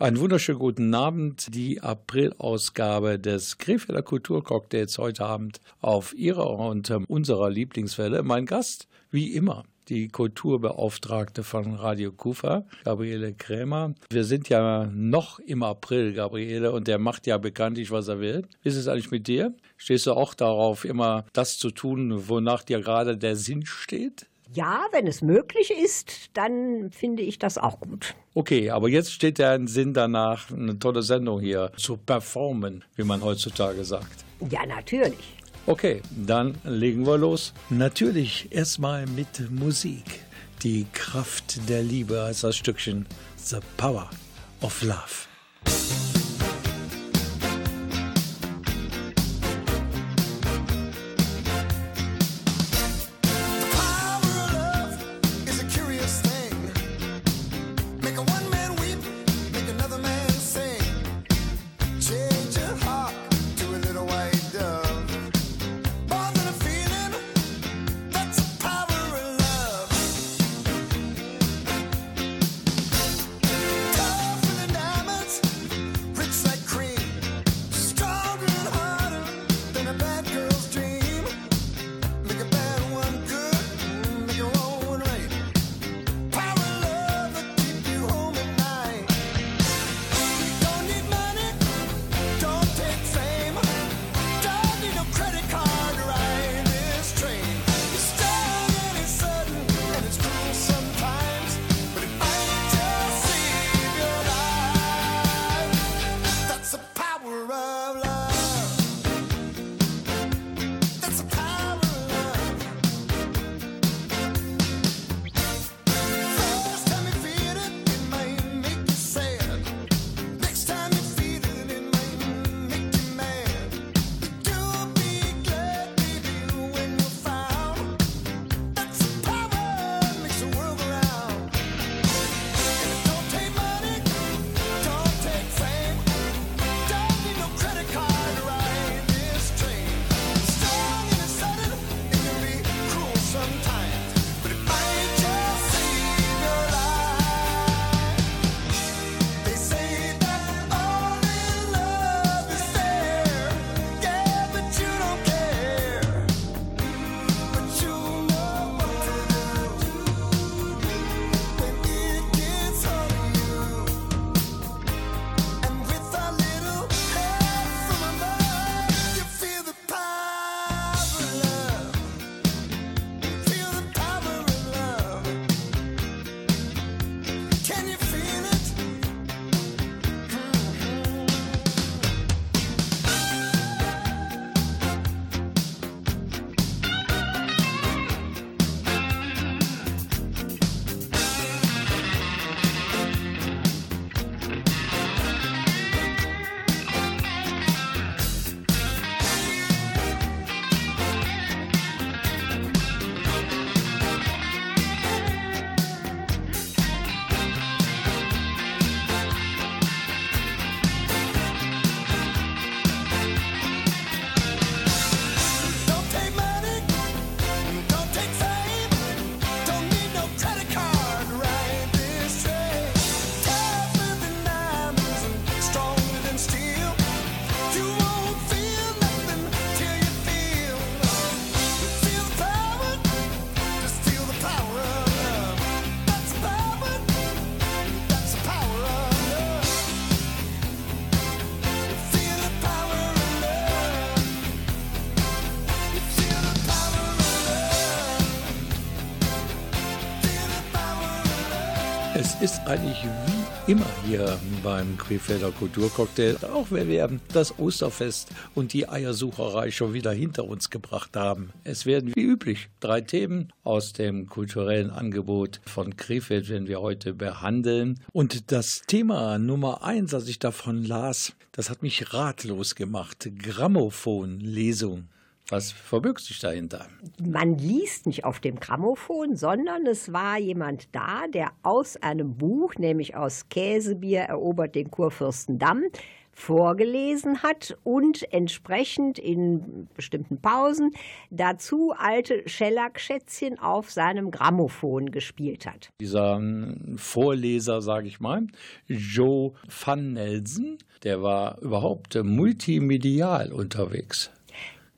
Einen wunderschönen guten Abend. Die April-Ausgabe des Krefelder Kulturcocktails heute Abend auf Ihrer und unserer Lieblingswelle. Mein Gast, wie immer, die Kulturbeauftragte von Radio Kufa, Gabriele Krämer. Wir sind ja noch im April, Gabriele, und der macht ja bekanntlich, was er will. Wie ist es eigentlich mit dir? Stehst du auch darauf, immer das zu tun, wonach dir gerade der Sinn steht? Ja, wenn es möglich ist, dann finde ich das auch gut. Okay, aber jetzt steht ja ein Sinn danach, eine tolle Sendung hier zu performen, wie man heutzutage sagt. Ja, natürlich. Okay, dann legen wir los. Natürlich erstmal mit Musik. Die Kraft der Liebe heißt das Stückchen The Power of Love. Eigentlich wie immer hier beim Krefelder Kulturcocktail, auch wenn wir das Osterfest und die Eiersucherei schon wieder hinter uns gebracht haben. Es werden wie üblich drei Themen aus dem kulturellen Angebot von Krefeld werden wir heute behandeln. Und das Thema Nummer eins, als ich davon las, das hat mich ratlos gemacht. Grammophon-Lesung. Was verbirgt sich dahinter? Man liest nicht auf dem Grammophon, sondern es war jemand da, der aus einem Buch, nämlich aus Käsebier erobert den Kurfürstendamm, vorgelesen hat und entsprechend in bestimmten Pausen dazu alte Schellackschätzchen auf seinem Grammophon gespielt hat. Dieser ähm, Vorleser, sage ich mal, Joe van Nelson, der war überhaupt multimedial unterwegs.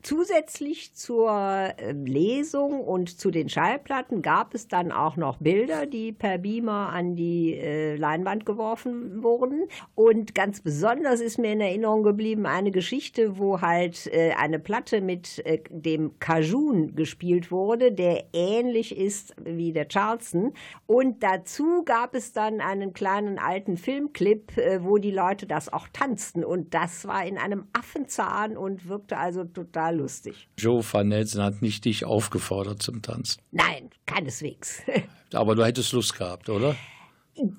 Zusätzlich zur ähm, Lesung und zu den Schallplatten gab es dann auch noch Bilder, die per Beamer an die äh, Leinwand geworfen wurden. Und ganz besonders ist mir in Erinnerung geblieben eine Geschichte, wo halt äh, eine Platte mit äh, dem Cajun gespielt wurde, der ähnlich ist wie der Charleston. Und dazu gab es dann einen kleinen alten Filmclip, wo die Leute das auch tanzten. Und das war in einem Affenzahn und wirkte also total total lustig. Joe van Nelson hat nicht dich aufgefordert zum Tanzen. Nein, keineswegs. Aber du hättest Lust gehabt, oder?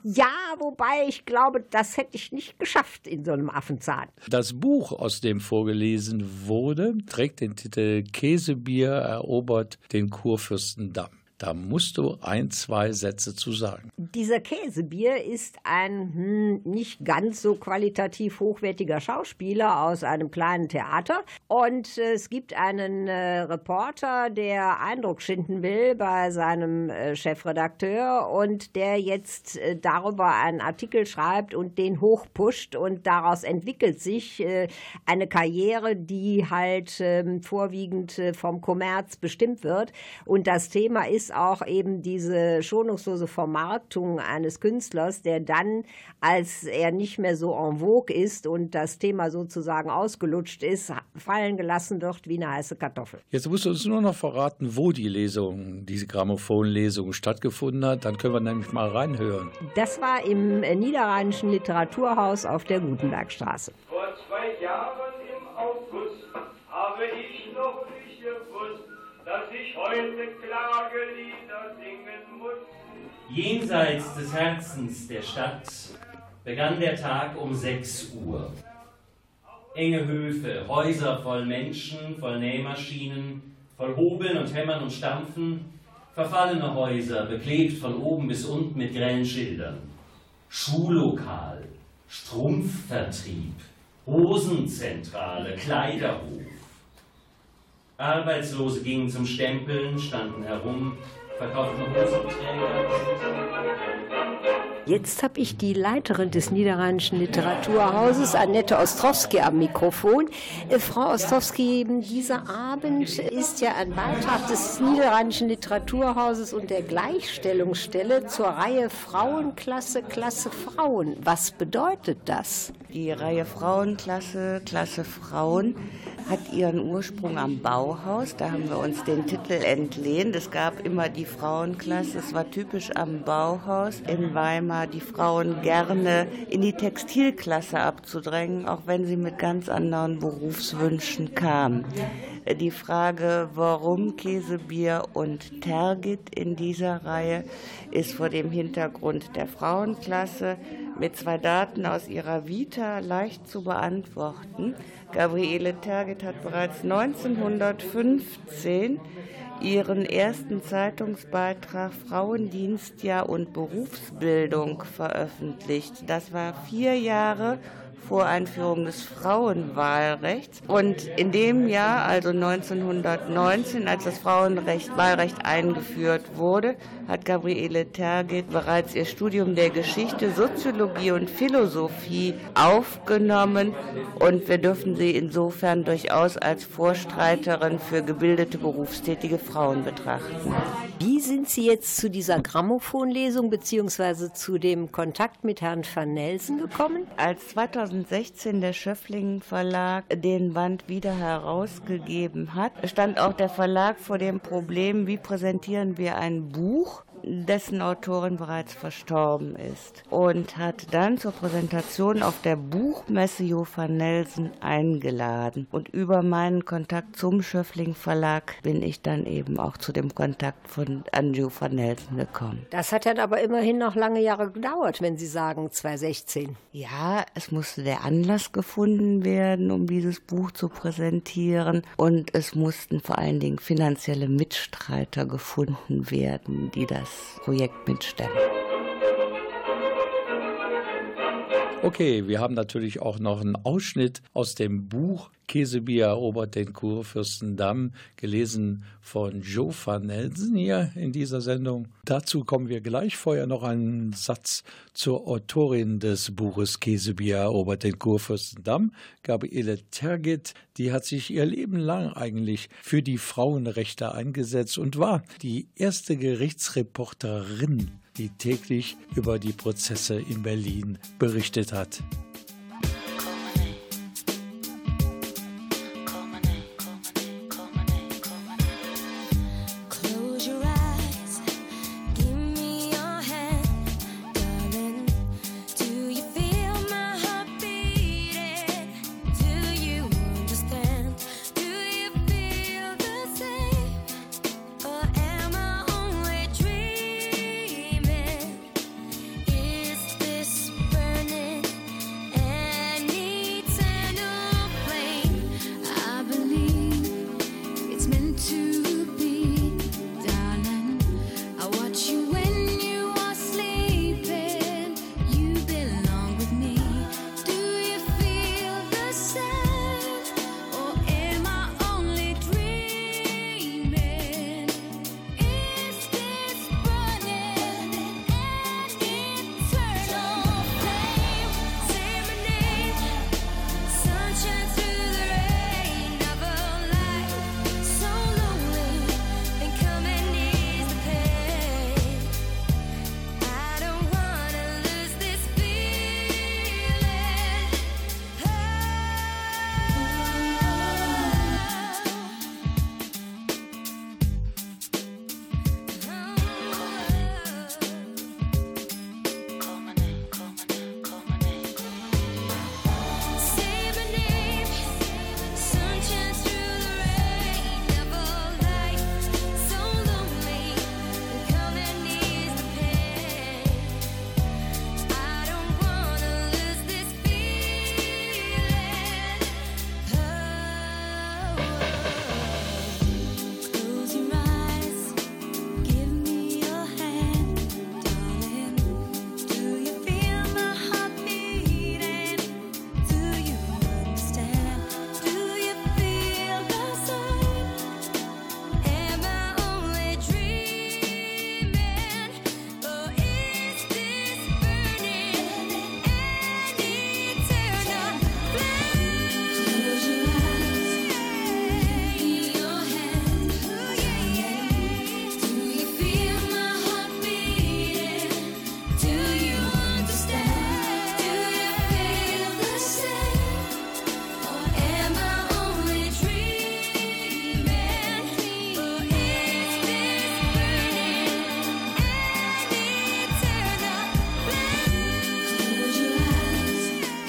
Ja, wobei ich glaube, das hätte ich nicht geschafft in so einem Affenzahn. Das Buch, aus dem vorgelesen wurde, trägt den Titel Käsebier erobert den Kurfürstendamm. Da musst du ein, zwei Sätze zu sagen. Dieser Käsebier ist ein hm, nicht ganz so qualitativ hochwertiger Schauspieler aus einem kleinen Theater. Und es gibt einen äh, Reporter, der Eindruck schinden will bei seinem äh, Chefredakteur und der jetzt äh, darüber einen Artikel schreibt und den hochpusht. Und daraus entwickelt sich äh, eine Karriere, die halt ähm, vorwiegend äh, vom Kommerz bestimmt wird. Und das Thema ist auch eben diese schonungslose Vermarktung eines Künstlers, der dann, als er nicht mehr so en vogue ist und das Thema sozusagen ausgelutscht ist, fallen gelassen wird wie eine heiße Kartoffel. Jetzt musst du uns nur noch verraten, wo die Lesung, diese Grammophonlesung stattgefunden hat. Dann können wir nämlich mal reinhören. Das war im Niederrheinischen Literaturhaus auf der Gutenbergstraße. Vor zwei Jahren im August habe ich noch nicht gewusst, dass ich heute Jenseits des Herzens der Stadt begann der Tag um 6 Uhr. Enge Höfe, Häuser voll Menschen, voll Nähmaschinen, voll Hobeln und Hämmern und Stampfen, verfallene Häuser, beklebt von oben bis unten mit grellen Schildern. Schullokal, Strumpfvertrieb, Hosenzentrale, Kleiderhof. Arbeitslose gingen zum Stempeln, standen herum, verkauften Hosenträger. Jetzt habe ich die Leiterin des Niederrheinischen Literaturhauses, Annette Ostrowski, am Mikrofon. Äh, Frau Ostrowski, dieser Abend ist ja ein Beitrag des Niederrheinischen Literaturhauses und der Gleichstellungsstelle zur Reihe Frauenklasse, Klasse Frauen. Was bedeutet das? Die Reihe Frauenklasse, Klasse Frauen hat ihren Ursprung am Bauhaus. Da haben wir uns den Titel entlehnt. Es gab immer die Frauenklasse. Es war typisch am Bauhaus in Weimar, die Frauen gerne in die Textilklasse abzudrängen, auch wenn sie mit ganz anderen Berufswünschen kamen. Die Frage, warum Käsebier und Tergit in dieser Reihe, ist vor dem Hintergrund der Frauenklasse mit zwei Daten aus ihrer Vita leicht zu beantworten. Gabriele Tergit hat bereits 1915 ihren ersten Zeitungsbeitrag Frauendienstjahr und Berufsbildung veröffentlicht. Das war vier Jahre Voreinführung des Frauenwahlrechts. Und in dem Jahr, also 1919, als das Frauenwahlrecht eingeführt wurde, hat Gabriele Tergit bereits ihr Studium der Geschichte, Soziologie und Philosophie aufgenommen. Und wir dürfen sie insofern durchaus als Vorstreiterin für gebildete berufstätige Frauen betrachten. Wie sind Sie jetzt zu dieser Grammophonlesung bzw. zu dem Kontakt mit Herrn van Nelsen gekommen? Als 2016 der Schöffling Verlag den Band wieder herausgegeben hat, stand auch der Verlag vor dem Problem, wie präsentieren wir ein Buch dessen Autorin bereits verstorben ist. Und hat dann zur Präsentation auf der Buchmesse Jo van Nelsen eingeladen. Und über meinen Kontakt zum Schöffling Verlag bin ich dann eben auch zu dem Kontakt von Anju van Nelsen gekommen. Das hat dann aber immerhin noch lange Jahre gedauert, wenn Sie sagen 2016. Ja, es musste der Anlass gefunden werden, um dieses Buch zu präsentieren. Und es mussten vor allen Dingen finanzielle Mitstreiter gefunden werden, die das Projekt mitstemmen. Okay, wir haben natürlich auch noch einen Ausschnitt aus dem Buch Käsebier erobert den Kurfürstendamm, gelesen von Joe van Nelsen hier in dieser Sendung. Dazu kommen wir gleich. Vorher noch einen Satz zur Autorin des Buches Käsebier erobert den Kurfürstendamm, Gabriele Tergit. Die hat sich ihr Leben lang eigentlich für die Frauenrechte eingesetzt und war die erste Gerichtsreporterin die täglich über die Prozesse in Berlin berichtet hat.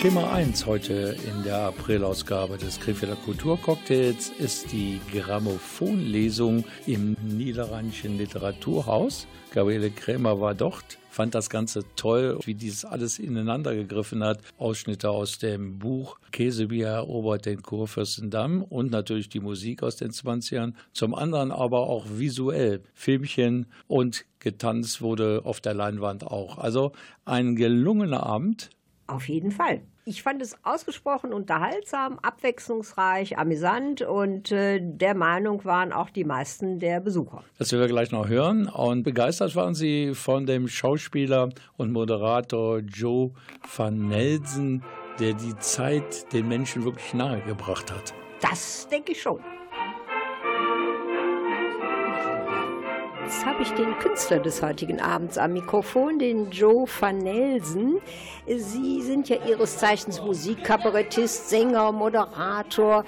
Thema 1 heute in der Aprilausgabe des Krefelder Kulturcocktails ist die Grammophonlesung im Niederrheinischen Literaturhaus. Gabriele Krämer war dort, fand das Ganze toll, wie dieses alles ineinander gegriffen hat. Ausschnitte aus dem Buch Käsebier erobert den Kurfürstendamm und natürlich die Musik aus den 20ern. Zum anderen aber auch visuell Filmchen und getanzt wurde auf der Leinwand auch. Also ein gelungener Abend. Auf jeden Fall. Ich fand es ausgesprochen unterhaltsam, abwechslungsreich, amüsant und äh, der Meinung waren auch die meisten der Besucher. Das werden wir gleich noch hören. Und begeistert waren Sie von dem Schauspieler und Moderator Joe van Nelsen, der die Zeit den Menschen wirklich nahegebracht hat. Das denke ich schon. Jetzt habe ich den Künstler des heutigen Abends am Mikrofon, den Joe van Nelsen. Sie sind ja Ihres Zeichens Musikkabarettist, Sänger, Moderator.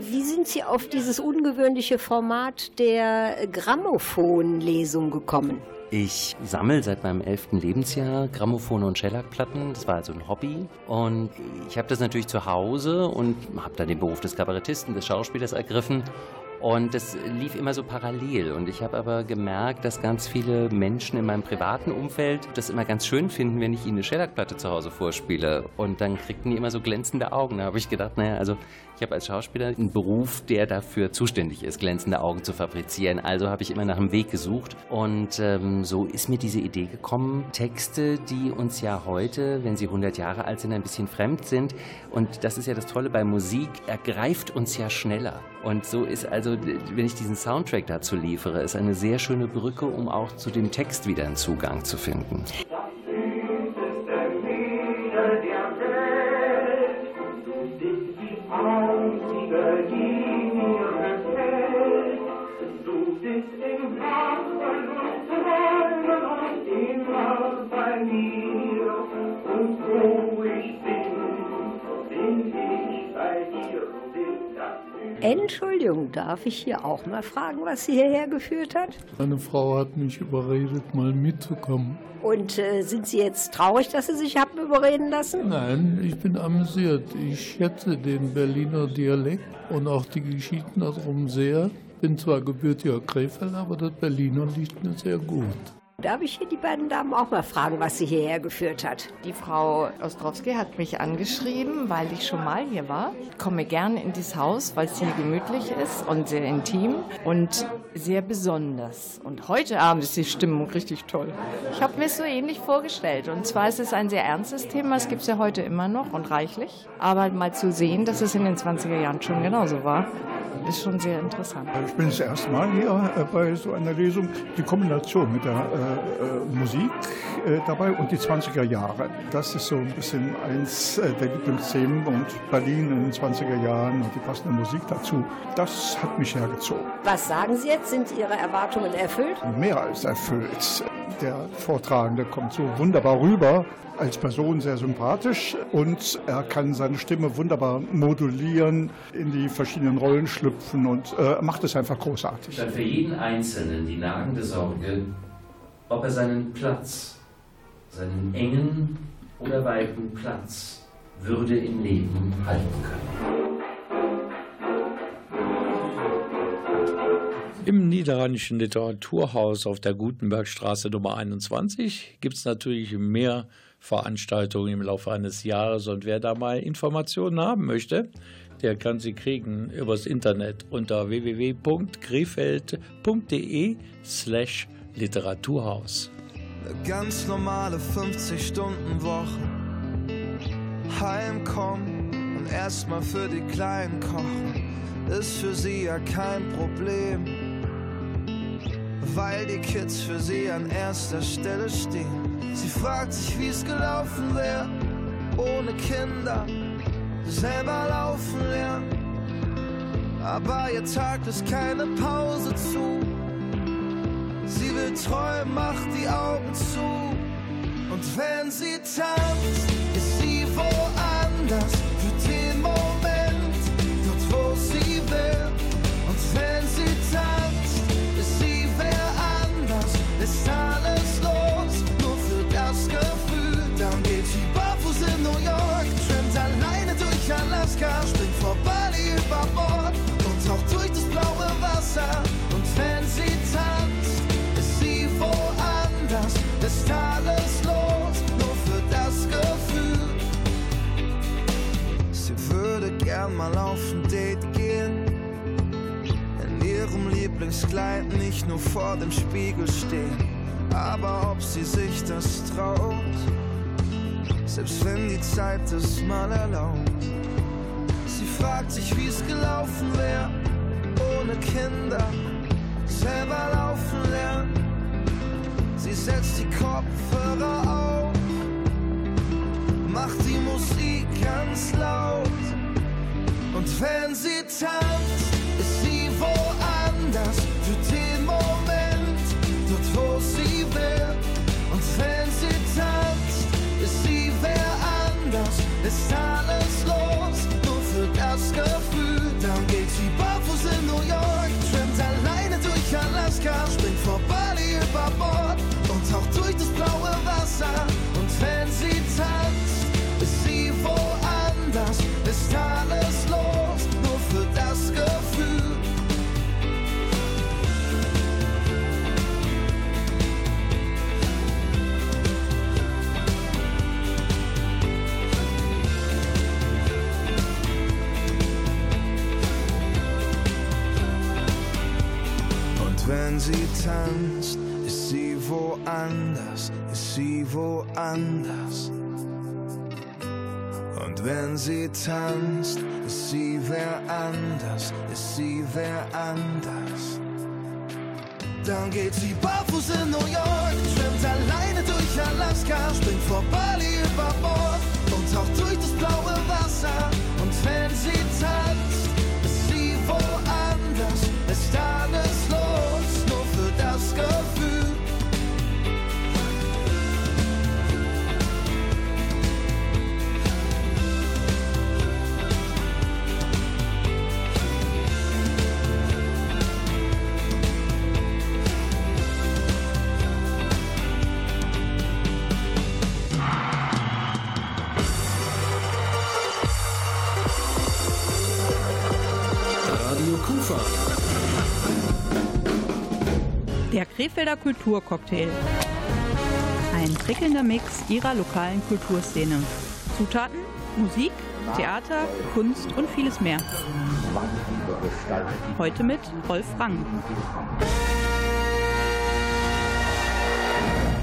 Wie sind Sie auf dieses ungewöhnliche Format der Grammophonlesung gekommen? Ich sammle seit meinem elften Lebensjahr Grammophone und Schellackplatten. Das war also ein Hobby. Und ich habe das natürlich zu Hause und habe dann den Beruf des Kabarettisten, des Schauspielers ergriffen und das lief immer so parallel. Und ich habe aber gemerkt, dass ganz viele Menschen in meinem privaten Umfeld das immer ganz schön finden, wenn ich ihnen eine Shellac-Platte zu Hause vorspiele. Und dann kriegten die immer so glänzende Augen. Da habe ich gedacht, naja, also ich habe als Schauspieler einen Beruf, der dafür zuständig ist, glänzende Augen zu fabrizieren. Also habe ich immer nach einem Weg gesucht. Und ähm, so ist mir diese Idee gekommen, Texte, die uns ja heute, wenn sie 100 Jahre alt sind, ein bisschen fremd sind. Und das ist ja das Tolle bei Musik, ergreift uns ja schneller. Und so ist also, wenn ich diesen Soundtrack dazu liefere, ist eine sehr schöne Brücke, um auch zu dem Text wieder einen Zugang zu finden. Entschuldigung, darf ich hier auch mal fragen, was Sie hierher geführt hat? Meine Frau hat mich überredet, mal mitzukommen. Und äh, sind Sie jetzt traurig, dass Sie sich haben überreden lassen? Nein, ich bin amüsiert. Ich schätze den Berliner Dialekt und auch die Geschichten darum sehr. Bin zwar gebürtiger Krefeld, aber das Berliner liegt mir sehr gut. Darf ich hier die beiden Damen auch mal fragen, was sie hierher geführt hat? Die Frau Ostrowski hat mich angeschrieben, weil ich schon mal hier war. Ich komme gerne in dieses Haus, weil es hier gemütlich ist und sehr intim und sehr besonders. Und heute Abend ist die Stimmung richtig toll. Ich habe mir es so ähnlich vorgestellt. Und zwar ist es ein sehr ernstes Thema. Es gibt es ja heute immer noch und reichlich. Aber mal zu sehen, dass es in den 20er Jahren schon genauso war, ist schon sehr interessant. Ich bin das erste Mal hier äh, bei so einer Lesung. Die Kombination mit der äh, äh Musik äh, dabei und die 20er Jahre. Das ist so ein bisschen eins äh, der Lieblingsthemen und Berlin in den 20er Jahren und die passende Musik dazu. Das hat mich hergezogen. Was sagen Sie jetzt? Sind Ihre Erwartungen erfüllt? Mehr als erfüllt. Der Vortragende kommt so wunderbar rüber als Person sehr sympathisch und er kann seine Stimme wunderbar modulieren, in die verschiedenen Rollen schlüpfen und äh, macht es einfach großartig. Statt für jeden Einzelnen die nagende Sorge, ob er seinen Platz, seinen engen oder weiten Platz, würde im Leben halten können. Im Niederrheinischen Literaturhaus auf der Gutenbergstraße Nummer 21 gibt es natürlich mehr Veranstaltungen im Laufe eines Jahres. Und wer da mal Informationen haben möchte, der kann sie kriegen übers Internet unter www.krefeld.de slash Literaturhaus. Eine ganz normale 50-Stunden-Woche. Heimkommen und erstmal für die Kleinen kochen, ist für sie ja kein Problem. Weil die Kids für sie an erster Stelle stehen. Sie fragt sich, wie es gelaufen wäre, ohne Kinder, selber laufen lernen. Aber ihr Tag ist keine Pause zu. Sie will träumen, macht die Augen zu. Und wenn sie tanzt, ist sie woanders Wasser. Und wenn sie tanzt, ist sie woanders, ist alles los, nur für das Gefühl. Sie würde gern mal auf ein Date gehen, in ihrem Lieblingskleid nicht nur vor dem Spiegel stehen, aber ob sie sich das traut selbst wenn die Zeit es mal erlaubt fragt sich, wie es gelaufen wäre, ohne Kinder, selber laufen lernen. Sie setzt die Kopfhörer auf, macht die Musik ganz laut. Und wenn sie tanzt, ist sie woanders für den Moment, dort wo sie will. Und wenn sie tanzt, ist sie wer anders, ist alles los das Gefühl, New York, schwimmt alleine durch Alaska, springt vor Bali über Bord und taucht durch das blaue Wasser. Tanzt, ist sie woanders, ist sie woanders. Und wenn sie tanzt, ist sie wer anders, ist sie wer anders. Dann geht sie barfuß in New York, schwimmt alleine durch Alaska, springt vor Bali über Bord und taucht durch das blaue Wasser. Und wenn sie tanzt, ist sie woanders, ist alles Kufa. Der Krefelder Kulturcocktail. Ein prickelnder Mix ihrer lokalen Kulturszene. Zutaten, Musik, Theater, Kunst und vieles mehr. Heute mit Rolf Rang.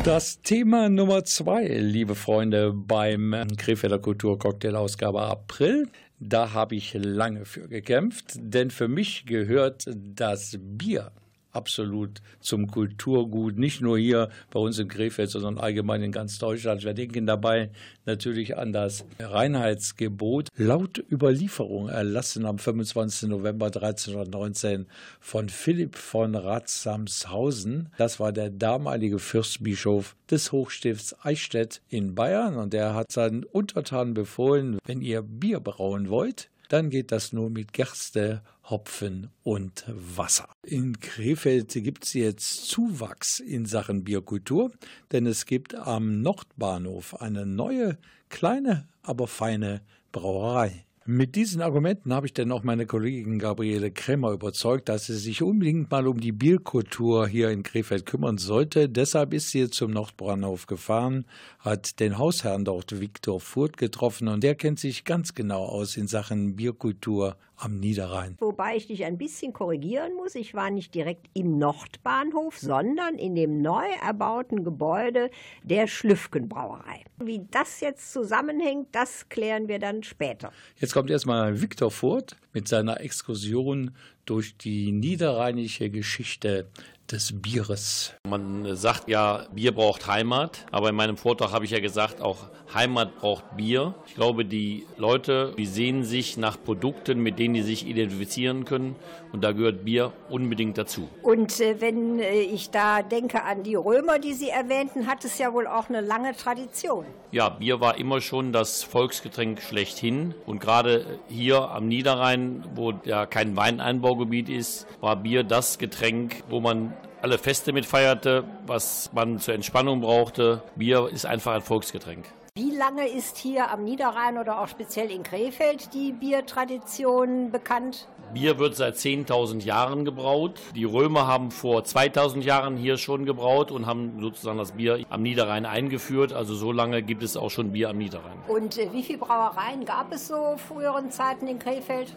Das Thema Nummer zwei, liebe Freunde, beim Krefelder Kulturcocktail Ausgabe April. Da habe ich lange für gekämpft, denn für mich gehört das Bier absolut zum Kulturgut, nicht nur hier bei uns in Krefeld, sondern allgemein in ganz Deutschland. Wir denken dabei natürlich an das Reinheitsgebot, laut Überlieferung erlassen am 25. November 1319 von Philipp von Ratsamshausen. Das war der damalige Fürstbischof des Hochstifts Eichstätt in Bayern und der hat seinen Untertanen befohlen, wenn ihr Bier brauen wollt, dann geht das nur mit Gerste, Hopfen und Wasser. In Krefeld gibt es jetzt Zuwachs in Sachen Bierkultur, denn es gibt am Nordbahnhof eine neue, kleine, aber feine Brauerei. Mit diesen Argumenten habe ich dann auch meine Kollegin Gabriele Krämer überzeugt, dass sie sich unbedingt mal um die Bierkultur hier in Krefeld kümmern sollte. Deshalb ist sie zum Nordbahnhof gefahren, hat den Hausherrn dort Viktor Furt getroffen und der kennt sich ganz genau aus in Sachen Bierkultur am Niederrhein. Wobei ich dich ein bisschen korrigieren muss. Ich war nicht direkt im Nordbahnhof, sondern in dem neu erbauten Gebäude der Schlüffgenbrauerei. Wie das jetzt zusammenhängt, das klären wir dann später. Jetzt kommt erstmal Viktor Furt mit seiner Exkursion durch die niederrheinische Geschichte des Bieres. Man sagt ja, Bier braucht Heimat, aber in meinem Vortrag habe ich ja gesagt, auch Heimat braucht Bier. Ich glaube, die Leute, die sehen sich nach Produkten, mit denen die sich identifizieren können und da gehört Bier unbedingt dazu. Und äh, wenn äh, ich da denke an die Römer, die Sie erwähnten, hat es ja wohl auch eine lange Tradition. Ja, Bier war immer schon das Volksgetränk schlechthin und gerade hier am Niederrhein, wo ja kein Weineinbaugebiet ist, war Bier das Getränk, wo man alle Feste mit feierte, was man zur Entspannung brauchte. Bier ist einfach ein Volksgetränk. Wie lange ist hier am Niederrhein oder auch speziell in Krefeld die Biertradition bekannt? Bier wird seit 10.000 Jahren gebraut. Die Römer haben vor 2.000 Jahren hier schon gebraut und haben sozusagen das Bier am Niederrhein eingeführt. Also so lange gibt es auch schon Bier am Niederrhein. Und äh, wie viele Brauereien gab es so früheren Zeiten in Krefeld?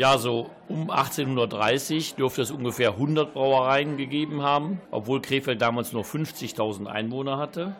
Ja, so um 1830 dürfte es ungefähr 100 Brauereien gegeben haben, obwohl Krefeld damals nur 50.000 Einwohner hatte.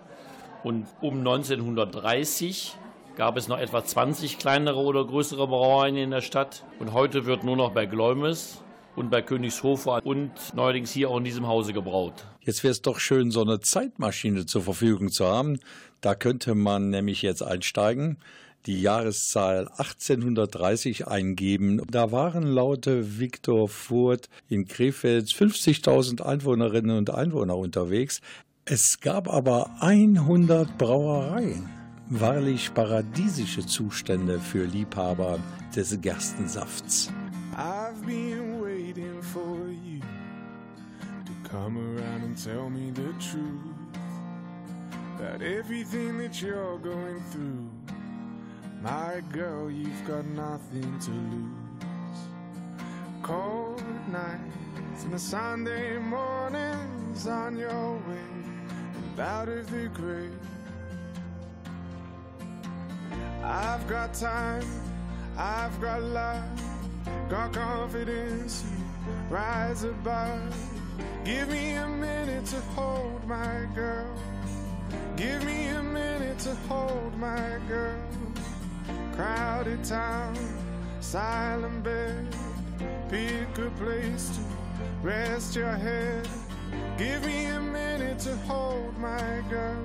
Und um 1930 gab es noch etwa 20 kleinere oder größere Brauereien in der Stadt. Und heute wird nur noch bei Gläumes und bei Königshofer und neuerdings hier auch in diesem Hause gebraut. Jetzt wäre es doch schön, so eine Zeitmaschine zur Verfügung zu haben. Da könnte man nämlich jetzt einsteigen, die Jahreszahl 1830 eingeben. Da waren laut Viktor Furt in Krefeld 50.000 Einwohnerinnen und Einwohner unterwegs. Es gab aber 100 Brauereien. Wahrlich paradiesische Zustände für Liebhaber des Gerstensafts. I've been waiting for you to come around and tell me the truth about everything that you're going through. My girl, you've got nothing to lose. Cold nights and the Sunday mornings on your way and out of the grave. I've got time, I've got love, got confidence. You rise above. Give me a minute to hold my girl. Give me a minute to hold my girl. Crowded town, silent bed. Pick a place to rest your head. Give me a minute to hold my girl.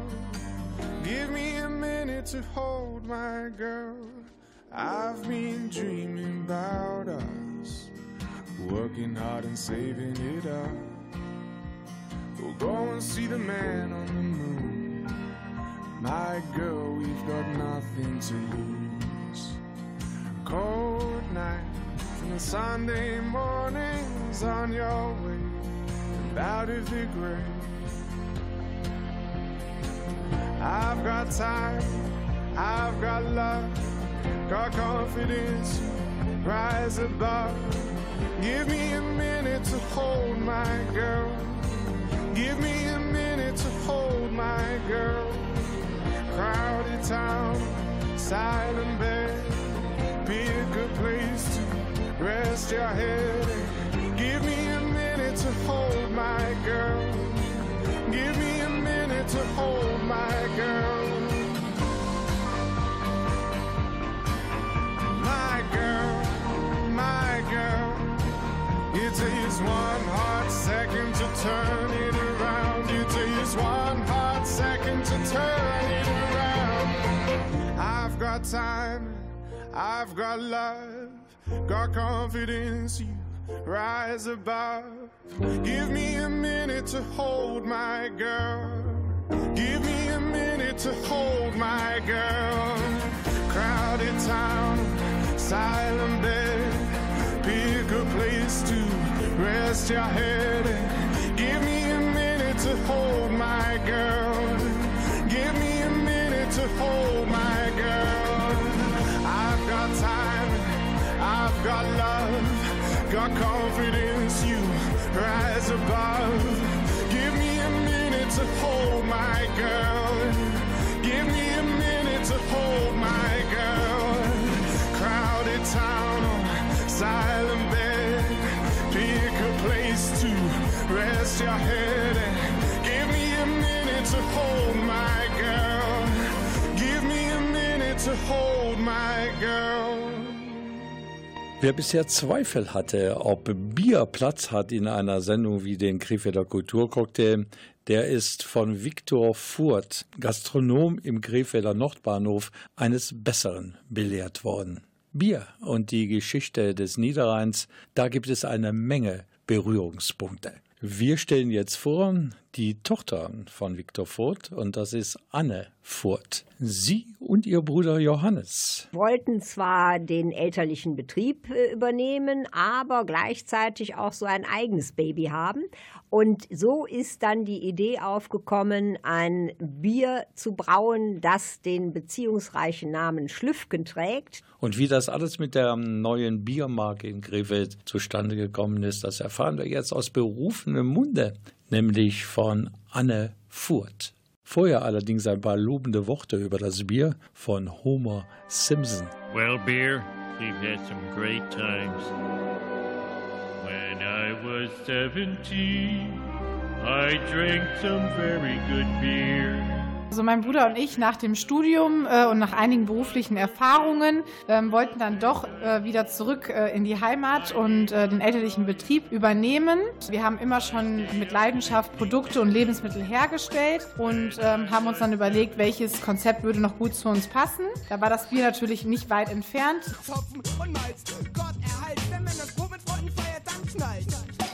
Give me a minute to hold my girl. I've been dreaming about us, working hard and saving it up. We'll go and see the man on the moon. My girl, we've got nothing to lose. Cold nights and the Sunday mornings on your way and out of the grave. I've got time, I've got love, got confidence, rise above. Give me a minute to hold my girl. Give me a minute to hold my girl. Crowded town, silent bed. Pick a good place to rest your head. Give me a minute to hold my girl. Give me a minute to hold my girl. My girl, my girl. It takes one hot second to turn it around. It takes one hot second to turn it around. I've got time, I've got love, got confidence. You rise above. Give me a minute to hold my girl. Give me a minute to hold my girl. Crowded town, silent bed. Pick a place to rest your head. Give me a minute to hold my girl. Give me a minute to hold my got love, got confidence. You rise above. Give me a minute to hold my girl. Give me a minute to hold my girl. Crowded town, silent bed. Pick a place to rest your head. And Give me a minute to hold my girl. Give me a minute to hold my girl. Wer bisher Zweifel hatte, ob Bier Platz hat in einer Sendung wie den Krefelder Kulturcocktail, der ist von Viktor Furt, Gastronom im Krefelder Nordbahnhof, eines Besseren belehrt worden. Bier und die Geschichte des Niederrheins, da gibt es eine Menge Berührungspunkte. Wir stellen jetzt vor die Tochter von Viktor Furt und das ist Anne Furt. Sie und ihr Bruder Johannes wollten zwar den elterlichen Betrieb äh, übernehmen, aber gleichzeitig auch so ein eigenes Baby haben. Und so ist dann die Idee aufgekommen, ein Bier zu brauen, das den beziehungsreichen Namen Schlüffken trägt. Und wie das alles mit der neuen Biermarke in Krefeld zustande gekommen ist, das erfahren wir jetzt aus berufenem Munde, nämlich von Anne Furt. Vorher allerdings ein paar lobende Worte über das Bier von Homer Simpson. Well, beer, we've had some great times. When I was 17, I drank some very good beer. Also mein Bruder und ich nach dem Studium äh, und nach einigen beruflichen Erfahrungen ähm, wollten dann doch äh, wieder zurück äh, in die Heimat und äh, den elterlichen Betrieb übernehmen. Wir haben immer schon mit Leidenschaft Produkte und Lebensmittel hergestellt und ähm, haben uns dann überlegt, welches Konzept würde noch gut zu uns passen. Da war das Bier natürlich nicht weit entfernt.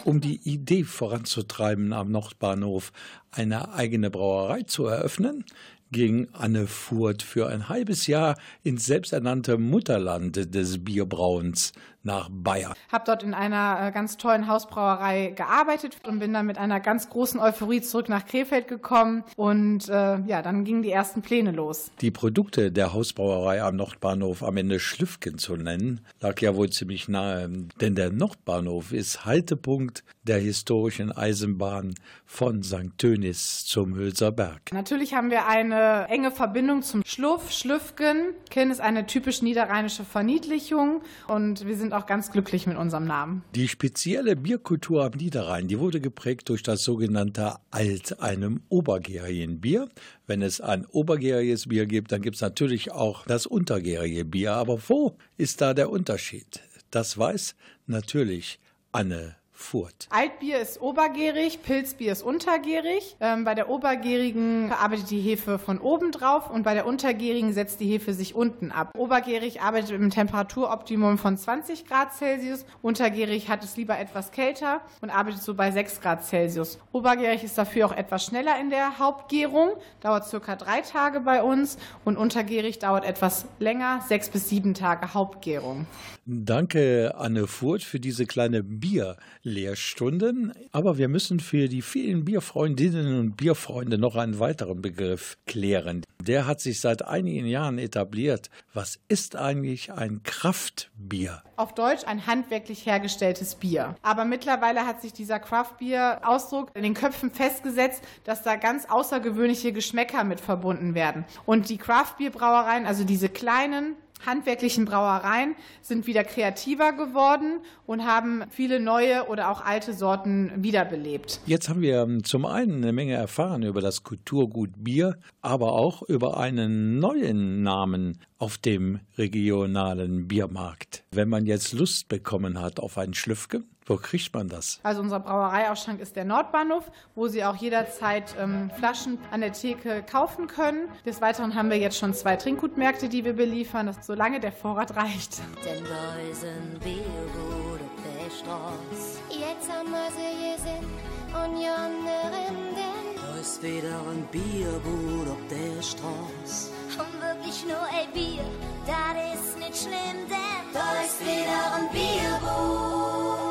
Um die Idee voranzutreiben, am Nordbahnhof eine eigene Brauerei zu eröffnen, ging Anne Furt für ein halbes Jahr ins selbsternannte Mutterland des Bierbrauens nach Bayern. Habe dort in einer äh, ganz tollen Hausbrauerei gearbeitet und bin dann mit einer ganz großen Euphorie zurück nach Krefeld gekommen. Und äh, ja, dann gingen die ersten Pläne los. Die Produkte der Hausbrauerei am Nordbahnhof am Ende Schlüffken zu nennen, lag ja wohl ziemlich nahe, denn der Nordbahnhof ist Haltepunkt der historischen Eisenbahn von St. Tönis zum Hülser Berg. Natürlich haben wir eine enge Verbindung zum Schluff, Schlüffgen. Ken ist eine typisch niederrheinische Verniedlichung und wir sind auch ganz glücklich mit unserem Namen. Die spezielle Bierkultur am Niederrhein, die wurde geprägt durch das sogenannte Alt, einem obergärigen Bier. Wenn es ein obergäriges Bier gibt, dann gibt es natürlich auch das untergärige Bier. Aber wo ist da der Unterschied? Das weiß natürlich Anne Furt. Altbier ist obergärig, Pilzbier ist untergärig. Ähm, bei der obergärigen arbeitet die Hefe von oben drauf und bei der untergärigen setzt die Hefe sich unten ab. Obergärig arbeitet im Temperaturoptimum von 20 Grad Celsius. Untergärig hat es lieber etwas kälter und arbeitet so bei 6 Grad Celsius. Obergärig ist dafür auch etwas schneller in der Hauptgärung, dauert circa drei Tage bei uns und untergärig dauert etwas länger, sechs bis sieben Tage Hauptgärung. Danke, Anne Furt, für diese kleine Bierlehrstunden. Aber wir müssen für die vielen Bierfreundinnen und Bierfreunde noch einen weiteren Begriff klären. Der hat sich seit einigen Jahren etabliert. Was ist eigentlich ein Kraftbier? Auf Deutsch ein handwerklich hergestelltes Bier. Aber mittlerweile hat sich dieser Craftbier-Ausdruck in den Köpfen festgesetzt, dass da ganz außergewöhnliche Geschmäcker mit verbunden werden. Und die Craftbier-Brauereien, also diese kleinen handwerklichen Brauereien sind wieder kreativer geworden und haben viele neue oder auch alte Sorten wiederbelebt. Jetzt haben wir ähm, zum einen eine Menge erfahren über das Kulturgut Bier, aber auch über einen neuen Namen auf dem regionalen Biermarkt. Wenn man jetzt Lust bekommen hat auf ein Schlüffke, wo kriegt man das? Also unser Brauereiausschank ist der Nordbahnhof, wo Sie auch jederzeit ähm, Flaschen an der Theke kaufen können. Des Weiteren haben wir jetzt schon zwei Trinkgutmärkte, die wir beliefern, das, solange der Vorrat reicht. Denn da ist ein Biergut auf der Straße. Jetzt haben wir sie gesehen und jonneren denn. Da ist wieder ein Biergut auf der Straße. Und wirklich nur ein Bier, das ist nicht schlimm, denn da ist wieder ein Biergut.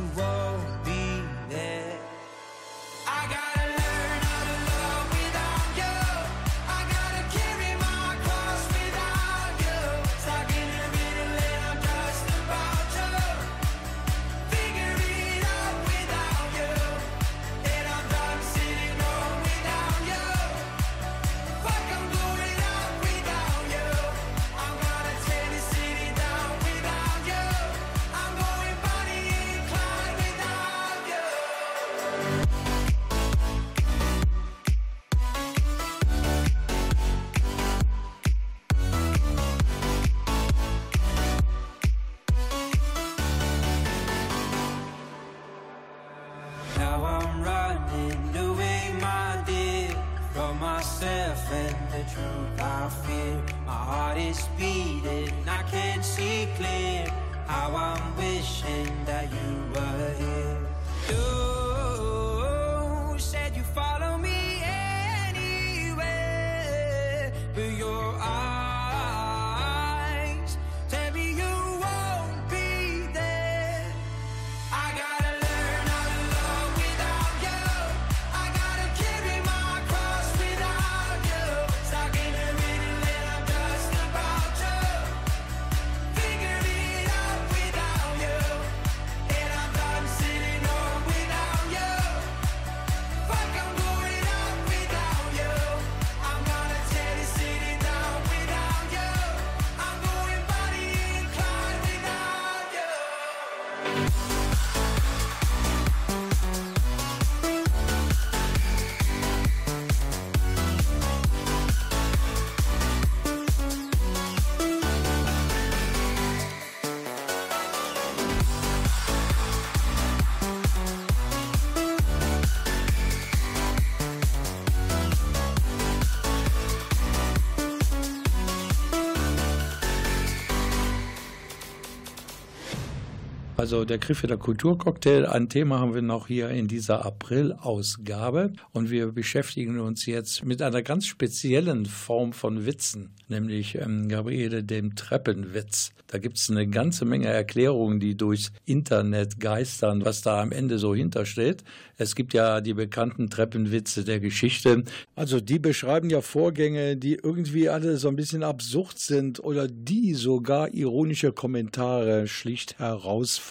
Also der Krefelder Kulturcocktail, ein Thema haben wir noch hier in dieser April-Ausgabe und wir beschäftigen uns jetzt mit einer ganz speziellen Form von Witzen, nämlich ähm, Gabriele, dem Treppenwitz. Da gibt es eine ganze Menge Erklärungen, die durchs Internet geistern, was da am Ende so hintersteht. Es gibt ja die bekannten Treppenwitze der Geschichte. Also die beschreiben ja Vorgänge, die irgendwie alle so ein bisschen absurd sind oder die sogar ironische Kommentare schlicht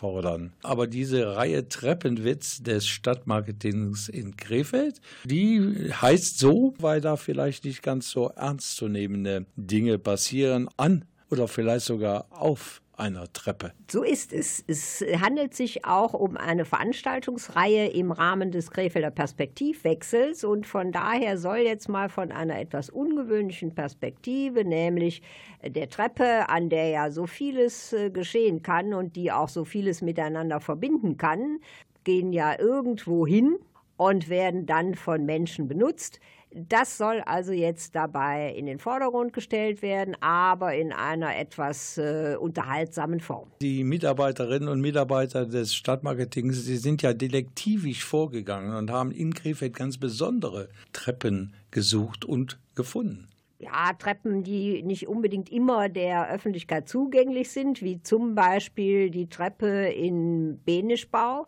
herausfordern. Aber diese Reihe Treppenwitz des Stadtmarketings in Krefeld, die heißt so, weil da vielleicht nicht ganz so ernstzunehmende Dinge passieren an oder vielleicht sogar auf einer Treppe. So ist es. Es handelt sich auch um eine Veranstaltungsreihe im Rahmen des Krefelder Perspektivwechsels und von daher soll jetzt mal von einer etwas ungewöhnlichen Perspektive, nämlich der Treppe, an der ja so vieles äh, geschehen kann und die auch so vieles miteinander verbinden kann, gehen ja irgendwo hin und werden dann von Menschen benutzt. Das soll also jetzt dabei in den Vordergrund gestellt werden, aber in einer etwas äh, unterhaltsamen Form. Die Mitarbeiterinnen und Mitarbeiter des Stadtmarketings, die sind ja detektivisch vorgegangen und haben in Krefeld ganz besondere Treppen gesucht und gefunden ja, Treppen, die nicht unbedingt immer der Öffentlichkeit zugänglich sind, wie zum Beispiel die Treppe in Benischbau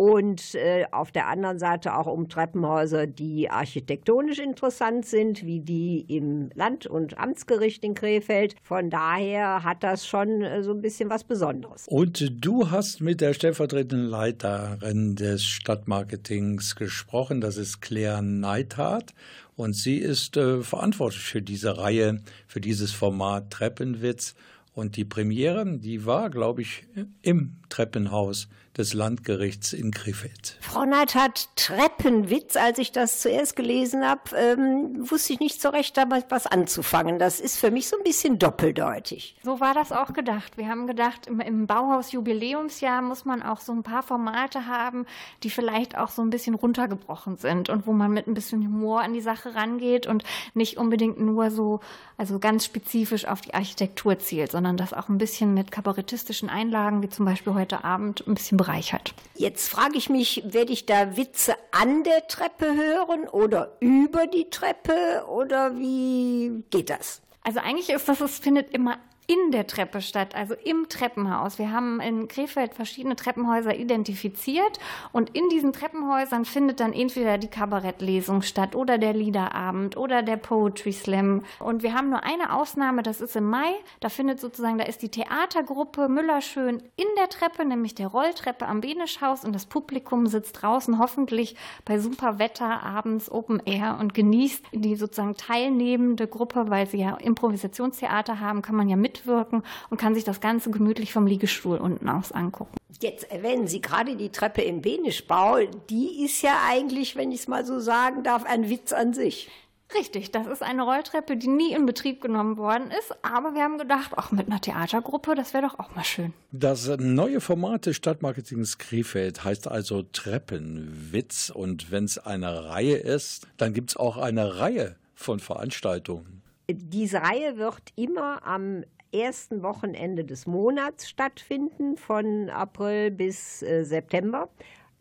und äh, auf der anderen Seite auch um Treppenhäuser, die architektonisch interessant sind, wie die im Land- und Amtsgericht in Krefeld. Von daher hat das schon äh, so ein bisschen was Besonderes. Und du hast mit der stellvertretenden Leiterin des Stadtmarketings gesprochen, das ist Claire Neithardt. Und sie ist äh, verantwortlich für diese Reihe, für dieses Format Treppenwitz. Und die Premiere, die war, glaube ich, im Treppenhaus des Landgerichts in Krefeld. Frau Neidhardt, Treppenwitz, als ich das zuerst gelesen habe, ähm, wusste ich nicht so recht damit was anzufangen. Das ist für mich so ein bisschen doppeldeutig. So war das auch gedacht. Wir haben gedacht, im, im Bauhaus-Jubiläumsjahr muss man auch so ein paar Formate haben, die vielleicht auch so ein bisschen runtergebrochen sind und wo man mit ein bisschen Humor an die Sache rangeht und nicht unbedingt nur so, also ganz spezifisch auf die Architektur zielt, sondern das auch ein bisschen mit kabarettistischen Einlagen, wie zum Beispiel heute Abend, ein bisschen bereichert. Jetzt frage ich mich, werde ich da Witze an der Treppe hören oder über die Treppe oder wie geht das? Also eigentlich ist das, es findet immer in der Treppe statt, also im Treppenhaus. Wir haben in Krefeld verschiedene Treppenhäuser identifiziert und in diesen Treppenhäusern findet dann entweder die Kabarettlesung statt oder der Liederabend oder der Poetry Slam. Und wir haben nur eine Ausnahme, das ist im Mai. Da findet sozusagen, da ist die Theatergruppe Müllerschön in der Treppe, nämlich der Rolltreppe am Benischhaus und das Publikum sitzt draußen hoffentlich bei super Wetter abends Open Air und genießt die sozusagen teilnehmende Gruppe, weil sie ja Improvisationstheater haben, kann man ja mit mitwirken und kann sich das Ganze gemütlich vom Liegestuhl unten aus angucken. Jetzt erwähnen Sie gerade die Treppe im Benischbau. Die ist ja eigentlich, wenn ich es mal so sagen darf, ein Witz an sich. Richtig, das ist eine Rolltreppe, die nie in Betrieb genommen worden ist, aber wir haben gedacht, auch mit einer Theatergruppe, das wäre doch auch mal schön. Das neue Format des Stadtmarketings Krefeld heißt also Treppenwitz und wenn es eine Reihe ist, dann gibt es auch eine Reihe von Veranstaltungen. Diese Reihe wird immer am ersten Wochenende des Monats stattfinden, von April bis äh, September,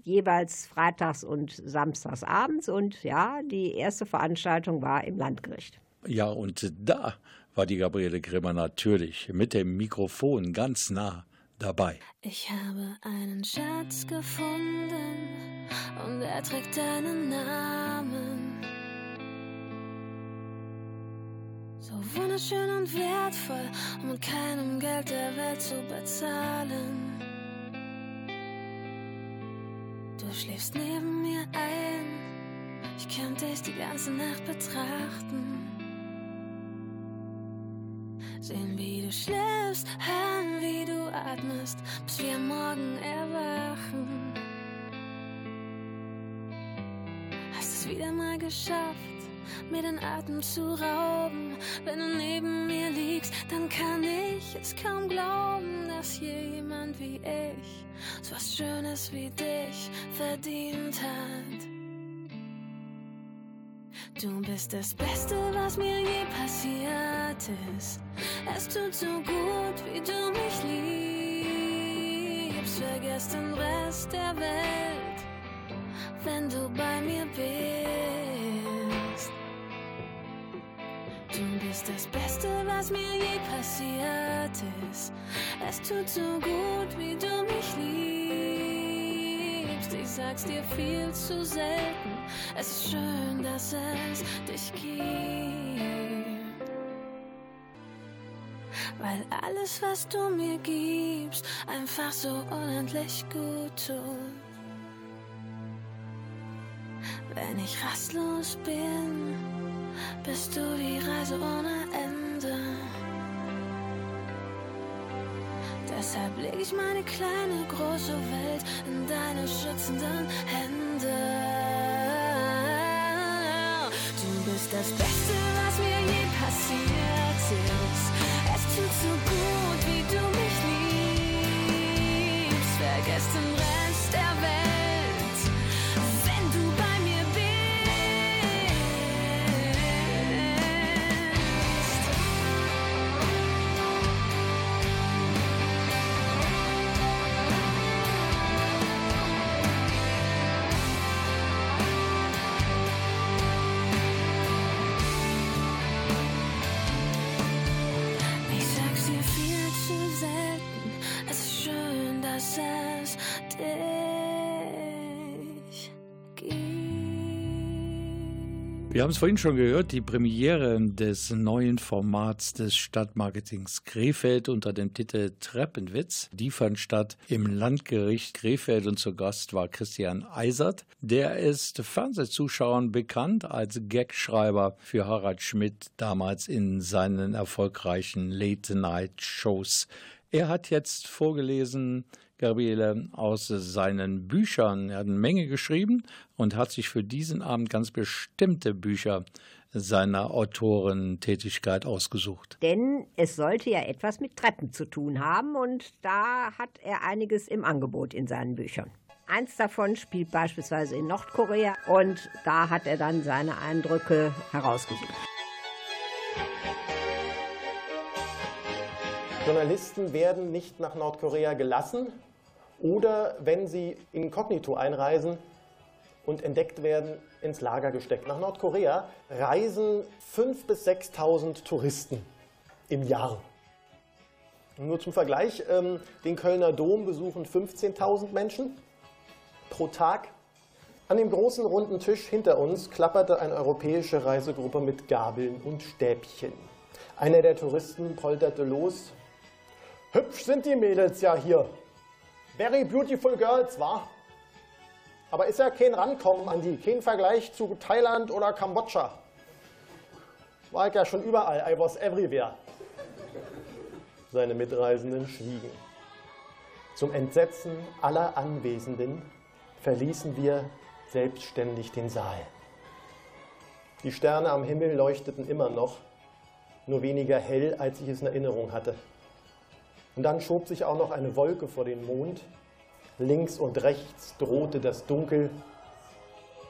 jeweils freitags und samstags abends. Und ja, die erste Veranstaltung war im Landgericht. Ja, und da war die Gabriele Grimmer natürlich mit dem Mikrofon ganz nah dabei. Ich habe einen Schatz gefunden und er trägt deinen Namen. So wunderschön und wertvoll, um mit keinem Geld der Welt zu bezahlen. Du schläfst neben mir ein, ich kann dich die ganze Nacht betrachten. Sehen, wie du schläfst, hören, wie du atmest, bis wir morgen erwachen. Hast es wieder mal geschafft mir den Atem zu rauben. Wenn du neben mir liegst, dann kann ich es kaum glauben, dass jemand wie ich so was Schönes wie dich verdient hat. Du bist das Beste, was mir je passiert ist. Es tut so gut, wie du mich liebst. vergesse den Rest der Welt, wenn du bei mir bist. Du bist das Beste, was mir je passiert ist. Es tut so gut, wie du mich liebst. Ich sag's dir viel zu selten. Es ist schön, dass es dich gibt. Weil alles, was du mir gibst, einfach so unendlich gut tut. Wenn ich rastlos bin, bist du die Reise ohne Ende. Deshalb leg ich meine kleine, große Welt in deine schützenden Hände. Du bist das Beste, was mir je passiert ist. Es tut so gut, wie du mich liebst. Vergess den Rest Wir haben es vorhin schon gehört, die Premiere des neuen Formats des Stadtmarketings Krefeld unter dem Titel Treppenwitz. Die fand statt im Landgericht Krefeld und zu Gast war Christian Eisert. Der ist Fernsehzuschauern bekannt als Gagschreiber für Harald Schmidt damals in seinen erfolgreichen Late-Night-Shows. Er hat jetzt vorgelesen, Gabriele, aus seinen Büchern. Er hat eine Menge geschrieben und hat sich für diesen Abend ganz bestimmte Bücher seiner Autorentätigkeit ausgesucht. Denn es sollte ja etwas mit Treppen zu tun haben und da hat er einiges im Angebot in seinen Büchern. Eins davon spielt beispielsweise in Nordkorea und da hat er dann seine Eindrücke herausgesucht. Journalisten werden nicht nach Nordkorea gelassen oder, wenn sie inkognito einreisen und entdeckt werden, ins Lager gesteckt. Nach Nordkorea reisen 5.000 bis 6.000 Touristen im Jahr. Nur zum Vergleich, ähm, den Kölner Dom besuchen 15.000 Menschen pro Tag. An dem großen runden Tisch hinter uns klapperte eine europäische Reisegruppe mit Gabeln und Stäbchen. Einer der Touristen polterte los. Hübsch sind die Mädels ja hier. Very beautiful girls, wa? Aber ist ja kein Rankommen an die, kein Vergleich zu Thailand oder Kambodscha. War ich ja schon überall, I was everywhere. Seine Mitreisenden schwiegen. Zum Entsetzen aller Anwesenden verließen wir selbstständig den Saal. Die Sterne am Himmel leuchteten immer noch, nur weniger hell, als ich es in Erinnerung hatte. Und dann schob sich auch noch eine Wolke vor den Mond. Links und rechts drohte das Dunkel.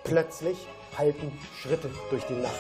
Plötzlich hallten Schritte durch die Nacht.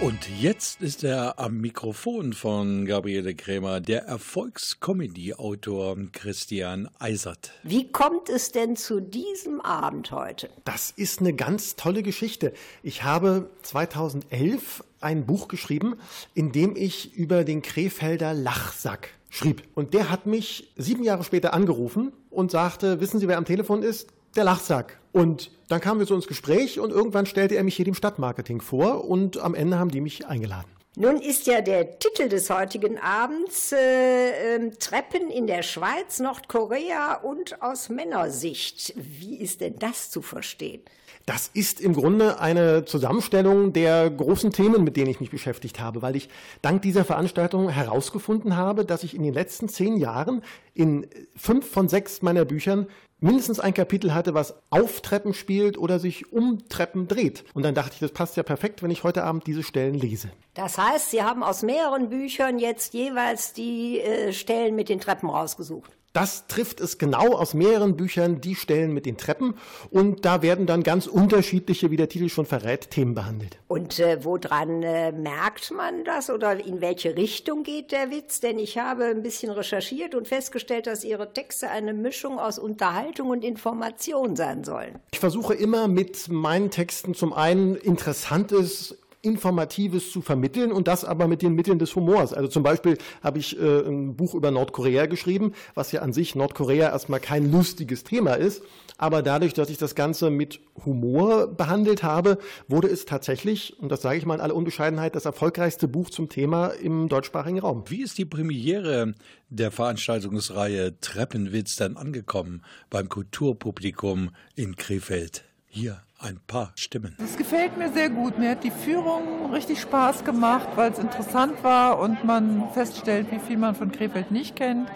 Und jetzt ist er am Mikrofon von Gabriele Krämer, der Erfolgscomedy-Autor Christian Eisert. Wie kommt es denn zu diesem Abend heute? Das ist eine ganz tolle Geschichte. Ich habe 2011 ein Buch geschrieben, in dem ich über den Krefelder Lachsack schrieb. Und der hat mich sieben Jahre später angerufen und sagte, wissen Sie, wer am Telefon ist? Der Lachsack. Und dann kamen wir so ins Gespräch und irgendwann stellte er mich hier dem Stadtmarketing vor und am Ende haben die mich eingeladen. Nun ist ja der Titel des heutigen Abends äh, äh, Treppen in der Schweiz, Nordkorea und aus Männersicht. Wie ist denn das zu verstehen? Das ist im Grunde eine Zusammenstellung der großen Themen, mit denen ich mich beschäftigt habe, weil ich dank dieser Veranstaltung herausgefunden habe, dass ich in den letzten zehn Jahren in fünf von sechs meiner Büchern mindestens ein Kapitel hatte, was auf Treppen spielt oder sich um Treppen dreht. Und dann dachte ich, das passt ja perfekt, wenn ich heute Abend diese Stellen lese. Das heißt, Sie haben aus mehreren Büchern jetzt jeweils die äh, Stellen mit den Treppen rausgesucht. Das trifft es genau aus mehreren Büchern, die Stellen mit den Treppen. Und da werden dann ganz unterschiedliche, wie der Titel schon verrät, Themen behandelt. Und äh, woran äh, merkt man das oder in welche Richtung geht der Witz? Denn ich habe ein bisschen recherchiert und festgestellt, dass Ihre Texte eine Mischung aus Unterhaltung und Information sein sollen. Ich versuche immer mit meinen Texten zum einen interessantes Informatives zu vermitteln und das aber mit den Mitteln des Humors. Also zum Beispiel habe ich äh, ein Buch über Nordkorea geschrieben, was ja an sich Nordkorea erstmal kein lustiges Thema ist. Aber dadurch, dass ich das Ganze mit Humor behandelt habe, wurde es tatsächlich, und das sage ich mal in aller Unbescheidenheit, das erfolgreichste Buch zum Thema im deutschsprachigen Raum. Wie ist die Premiere der Veranstaltungsreihe Treppenwitz denn angekommen beim Kulturpublikum in Krefeld? Hier ein paar Stimmen. Das gefällt mir sehr gut. Mir hat die Führung richtig Spaß gemacht, weil es interessant war und man feststellt, wie viel man von Krefeld nicht kennt.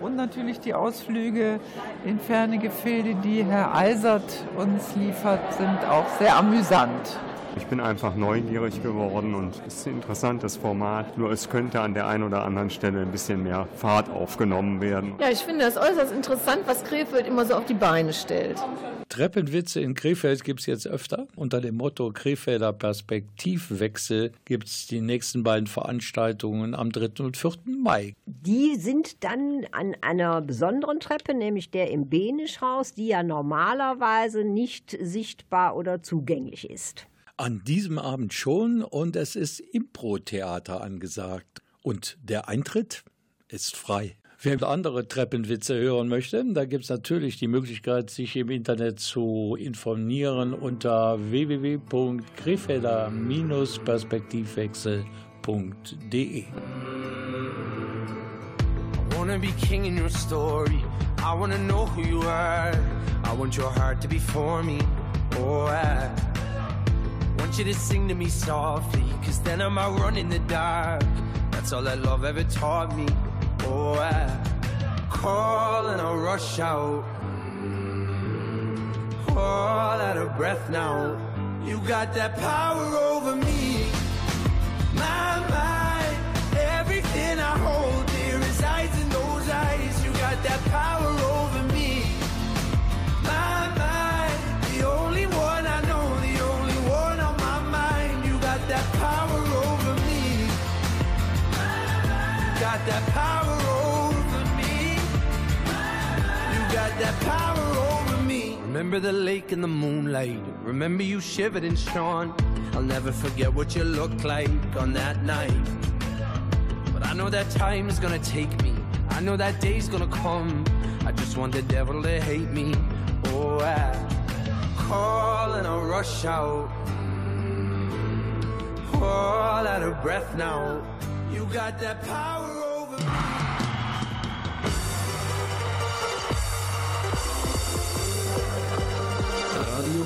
Und natürlich die Ausflüge in ferne Gefilde, die Herr Eisert uns liefert, sind auch sehr amüsant. Ich bin einfach neugierig geworden und es ist ein interessantes Format. Nur es könnte an der einen oder anderen Stelle ein bisschen mehr Fahrt aufgenommen werden. Ja, ich finde das äußerst interessant, was Krefeld immer so auf die Beine stellt. Treppenwitze in Krefeld gibt es jetzt öfter. Unter dem Motto Krefelder Perspektivwechsel gibt es die nächsten beiden Veranstaltungen am 3. und 4. Mai. Die sind dann an einer besonderen Treppe, nämlich der im Benischhaus, die ja normalerweise nicht sichtbar oder zugänglich ist. An diesem Abend schon und es ist Impro-Theater angesagt. Und der Eintritt ist frei. Wer andere Treppenwitze hören möchte, da gibt es natürlich die Möglichkeit, sich im Internet zu informieren unter www.krefelder-perspektivwechsel.de. I wanna be king in your story. I wanna know who you are. I want your heart to be for me. Oh, I want you to sing to me softly. Cause then I might run in the dark. That's all that love ever taught me. Oh, I call and I rush out. All out of breath now. You got that power over me. My mind, everything I hold dear resides in those eyes. You got that power Remember the lake in the moonlight. Remember you shivered and shone. I'll never forget what you looked like on that night. But I know that time is gonna take me. I know that day's gonna come. I just want the devil to hate me. Oh, I call and I rush out. All out of breath now. You got that power over me.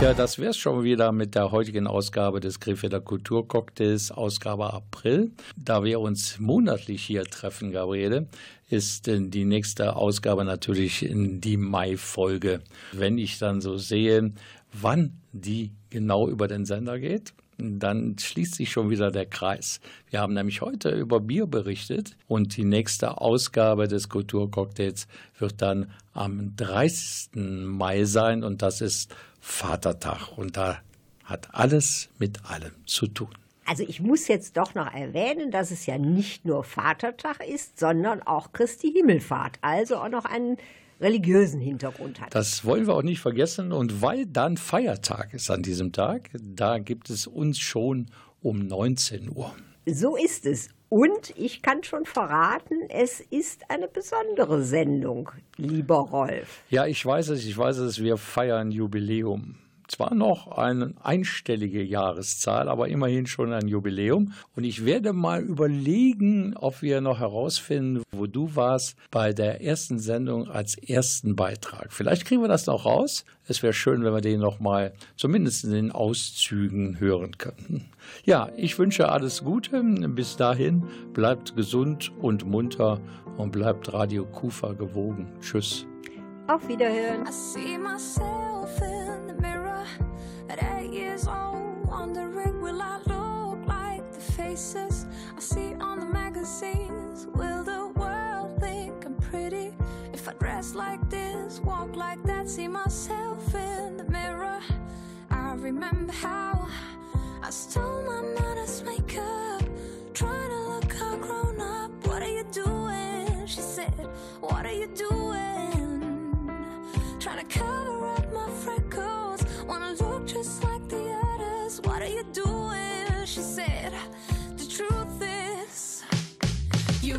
Ja, das wär's schon wieder mit der heutigen Ausgabe des Krefelder Kulturcocktails, Ausgabe April. Da wir uns monatlich hier treffen, Gabriele, ist die nächste Ausgabe natürlich in die Mai-Folge. Wenn ich dann so sehe, wann die genau über den Sender geht, dann schließt sich schon wieder der Kreis. Wir haben nämlich heute über Bier berichtet und die nächste Ausgabe des Kulturcocktails wird dann am 30. Mai sein und das ist Vatertag und da hat alles mit allem zu tun. Also ich muss jetzt doch noch erwähnen, dass es ja nicht nur Vatertag ist, sondern auch Christi Himmelfahrt, also auch noch einen religiösen Hintergrund hat. Das wollen wir auch nicht vergessen. Und weil dann Feiertag ist an diesem Tag, da gibt es uns schon um 19 Uhr. So ist es. Und ich kann schon verraten, es ist eine besondere Sendung, lieber Rolf. Ja, ich weiß es, ich weiß es, wir feiern Jubiläum zwar noch eine einstellige Jahreszahl, aber immerhin schon ein Jubiläum. Und ich werde mal überlegen, ob wir noch herausfinden, wo du warst bei der ersten Sendung als ersten Beitrag. Vielleicht kriegen wir das noch raus. Es wäre schön, wenn wir den noch mal zumindest in den Auszügen hören könnten. Ja, ich wünsche alles Gute. Bis dahin bleibt gesund und munter und bleibt Radio Kufa gewogen. Tschüss. Auf Wiederhören. I see myself in the mirror at eight years old, wondering will I look like the faces I see on the magazines? Will the world think I'm pretty if I dress like this, walk like that? See myself in the mirror. I remember how I stole my mother's makeup, trying to look all grown up. What are you doing? She said, What are you doing? cover up my freckles. Wanna look just like the others. What are you doing? She said, The truth is, you.